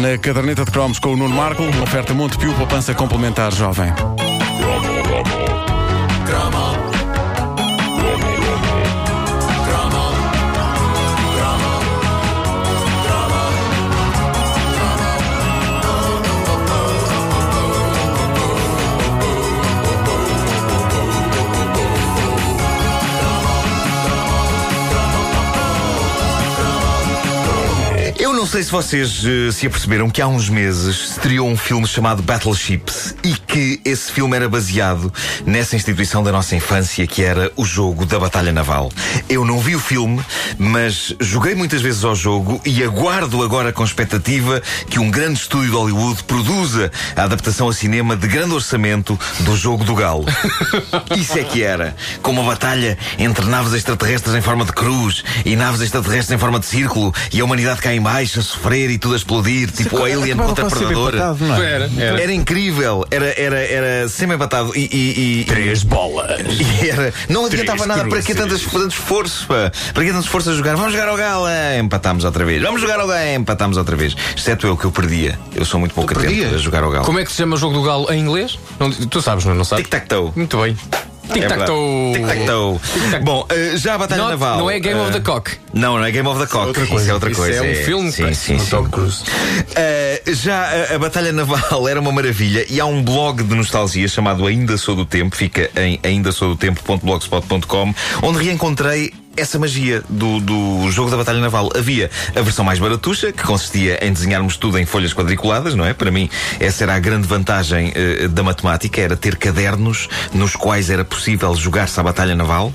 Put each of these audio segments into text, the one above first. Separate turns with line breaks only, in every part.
Na caderneta de cromos com o Nuno Marco, oferta Montepio, poupança complementar jovem.
Não sei se vocês eh, se aperceberam que há uns meses estreou um filme chamado Battleships e que esse filme era baseado nessa instituição da nossa infância que era o jogo da Batalha Naval. Eu não vi o filme, mas joguei muitas vezes ao jogo e aguardo agora com expectativa que um grande estúdio de Hollywood produza a adaptação a cinema de grande orçamento do jogo do Galo. Isso é que era. Com uma batalha entre naves extraterrestres em forma de cruz e naves extraterrestres em forma de círculo e a humanidade cá em baixo a sofrer e tudo a explodir, tipo o Alien contra Predador.
empatado, é?
Era, era.
Era incrível, era, era, era semi-empatado e, e, e-
Três bolas.
e era, não adiantava
Três
nada para que
cruzes.
tanto, esforço, pá? Para que tanto esforço a jogar? Vamos jogar ao galo, é, empatámos outra vez. Vamos jogar ao galo, é, empatámos outra vez. Exceto eu que eu perdia. Eu sou muito pouco atento a jogar ao galo.
Como é que se chama o jogo do galo em inglês? Não, tu sabes, não, é? não sabes?
Tic-tac-toe.
Muito bem.
É.
Tic-tac-toe.
Tic-tac-toe.
Tic-tac.
Bom, eh, já a Batalha Naval.
não é Game of
eh,
the Cock.
Não, não é Game of the Cock.
outra coisa.
Isso é outra
Isso
coisa.
é um filme,
Sim, sim,
do
sim.
Tom Cruise.
Uh, já a, a Batalha Naval era uma maravilha e há um blog de nostalgia chamado Ainda Sou do Tempo, fica em aindasoudotempo.blogspot.com, onde reencontrei essa magia do, do jogo da Batalha Naval. Havia a versão mais baratuxa, que consistia em desenharmos tudo em folhas quadriculadas, não é? Para mim, essa era a grande vantagem eh, da matemática, era ter cadernos nos quais era possível jogar-se a Batalha Naval.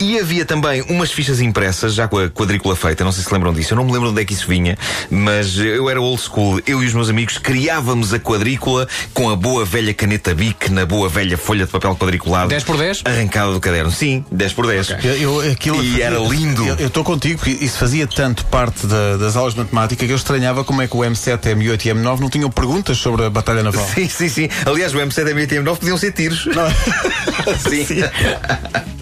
E havia também umas fichas impressas, já com a quadrícula feita, não sei se lembram disso, eu não me lembro onde é que isso vinha, mas eu era old school, eu e os meus amigos criávamos a quadrícula com a boa velha caneta Bic na boa velha folha de papel quadriculado.
10 por 10?
Arrancada do caderno. Sim, 10 por 10.
Eu, eu- aquilo
E era lindo.
Eu estou contigo, porque isso fazia tanto parte da- das aulas de matemática que eu estranhava como é que o M7, M8 e M9 não tinham perguntas sobre a Batalha Naval.
Sim, sim, sim. Aliás, o M7 e M8 e M9 podiam ser tiros. sim.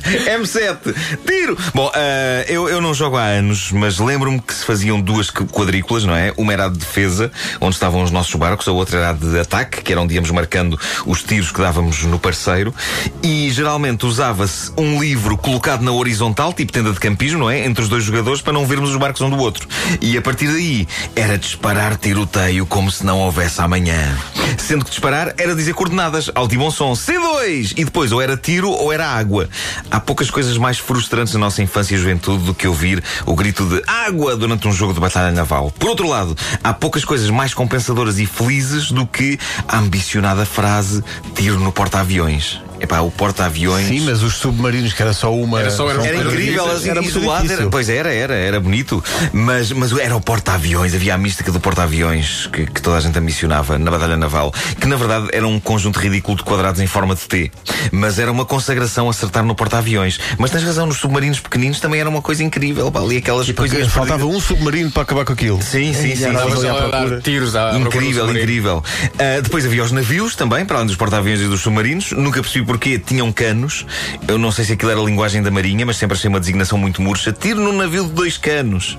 M7, tiro! Bom, ah, eu, eu não jogo há anos, mas lembro-me que se faziam duas qu- quadrículas, não é? Uma era a de defesa, onde estavam os nossos barcos, a outra era a de ataque, que era onde íamos marcando os tiros que dávamos no parceiro. E geralmente usava-se um livro colocado na horizontal, tipo tenda de campismo, não é? Entre os dois jogadores, para não vermos os barcos um do outro. E a partir daí era disparar tiroteio como se não houvesse amanhã. Sendo que disparar era dizer coordenadas, alto e bom som, C2! E depois ou era tiro ou era água. Há poucas coisas mais frustrantes na nossa infância e juventude do que ouvir o grito de água durante um jogo de batalha naval. Por outro lado, há poucas coisas mais compensadoras e felizes do que a ambicionada frase tiro no porta-aviões. Epá, o porta-aviões.
Sim, mas os submarinos, que era só uma.
Era só- era-
Era incrível, assim,
era muito
isolado. Era, pois era, era, era bonito. Mas, mas era o porta-aviões, havia a mística do porta-aviões que, que toda a gente ambicionava na Batalha Naval. Que na verdade era um conjunto ridículo de quadrados em forma de T. Mas era uma consagração acertar no porta-aviões. Mas tens razão, nos submarinos pequeninos também era uma coisa incrível. pá, Ali aquelas coisas.
faltava um submarino para acabar com aquilo.
Sim, sim, sim.
procura.
tiros à
Incrível, incrível. Ah, depois havia os navios também, para além dos porta-aviões e dos submarinos. Nunca percebi porquê tinham canos. Eu não sei se aquilo era a linguagem da Marinha, mas sempre achei uma designação muito murcha. Tiro num navio de dois canos.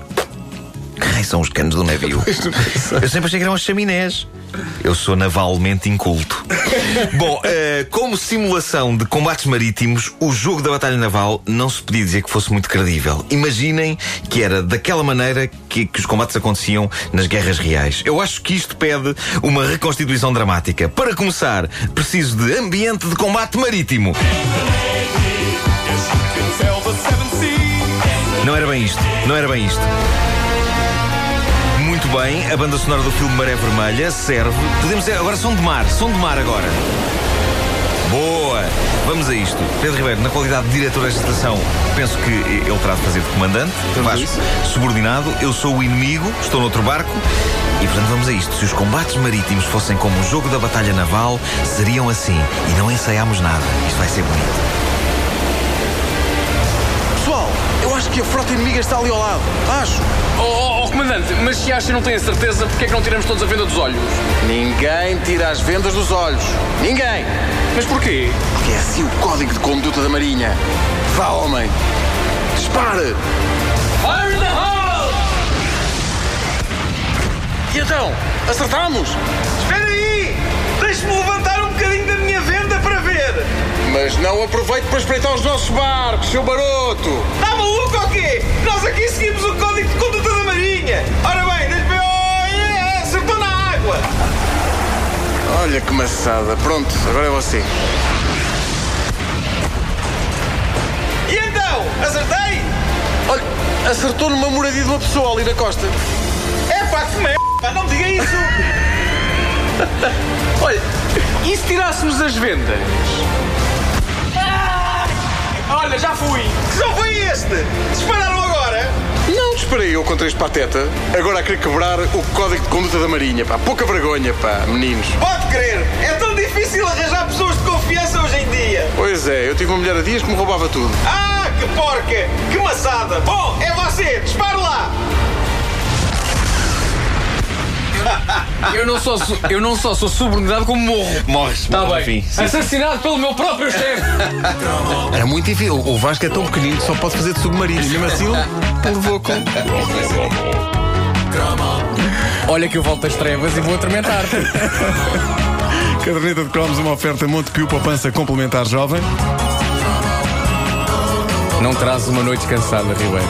Que raio são os canos do navio? Eu sempre achei que eram as chaminés. Eu sou navalmente inculto. Bom, eh, como simulação de combates marítimos, o jogo da Batalha Naval não se podia dizer que fosse muito credível. Imaginem que era daquela maneira que, que os combates aconteciam nas guerras reais. Eu acho que isto pede uma reconstituição dramática. Para começar, preciso de ambiente de combate marítimo. Não era bem isto, não era bem isto. Bem, a banda sonora do filme Maré Vermelha serve. Podemos dizer, agora som de mar, som de mar agora. Boa! Vamos a isto. Pedro Ribeiro, na qualidade de diretor desta estação, penso que ele terá de fazer de comandante. Vasco, subordinado. Eu sou o inimigo, estou noutro barco. E portanto vamos a isto. Se os combates marítimos fossem como o jogo da batalha naval, seriam assim. E não ensaiámos nada. Isto vai ser bonito.
Acho que a frota inimiga está ali ao lado. Acho.
Oh, oh, oh, comandante, mas se acha e não tem a certeza, porque é que não tiramos todos a venda dos olhos?
Ninguém tira as vendas dos olhos. Ninguém.
Mas porquê?
Porque é assim o código de conduta da Marinha. Vá, homem. Dispare.
Fire in the hole!
E então? Acertámos?
Espera aí! Deixe-me levantar
Mas não aproveite para espreitar os nossos barcos, seu baroto!
Está maluco ou quê? Nós aqui seguimos o código de conduta da Marinha! Ora bem, ver. Oh, acertou na água!
Olha que maçada. Pronto, agora é você.
E então? Acertei?
Olha, acertou numa moradia de uma pessoa ali na costa.
É pá, que merda! Não me diga isso!
Olha, e se tirássemos as vendas? Fui!
Som foi este? Dispararam agora?
Não disparei eu contra este pateta. Agora a querer quebrar o código de conduta da Marinha, pá. Pouca vergonha, pá, meninos.
Pode crer! É tão difícil arranjar pessoas de confiança hoje em dia!
Pois é, eu tive uma mulher há dias que me roubava tudo.
Ah, que porca! Que maçada! Bom, é você! Dispare lá!
Eu não só sou, eu não só sou subordinado como morro.
Morres,
Está
morres,
bem.
Sim, sim.
Assassinado pelo meu próprio chefe.
É muito difícil. O Vasco é tão pequenino que só pode fazer de submarino. E mesmo assim, ele levou com.
Olha que eu volto às trevas e vou atormentar-te.
Caderneta de cromos, uma oferta Montepio Poupança Complementar Jovem.
Não traz uma noite cansada, Ribeiro.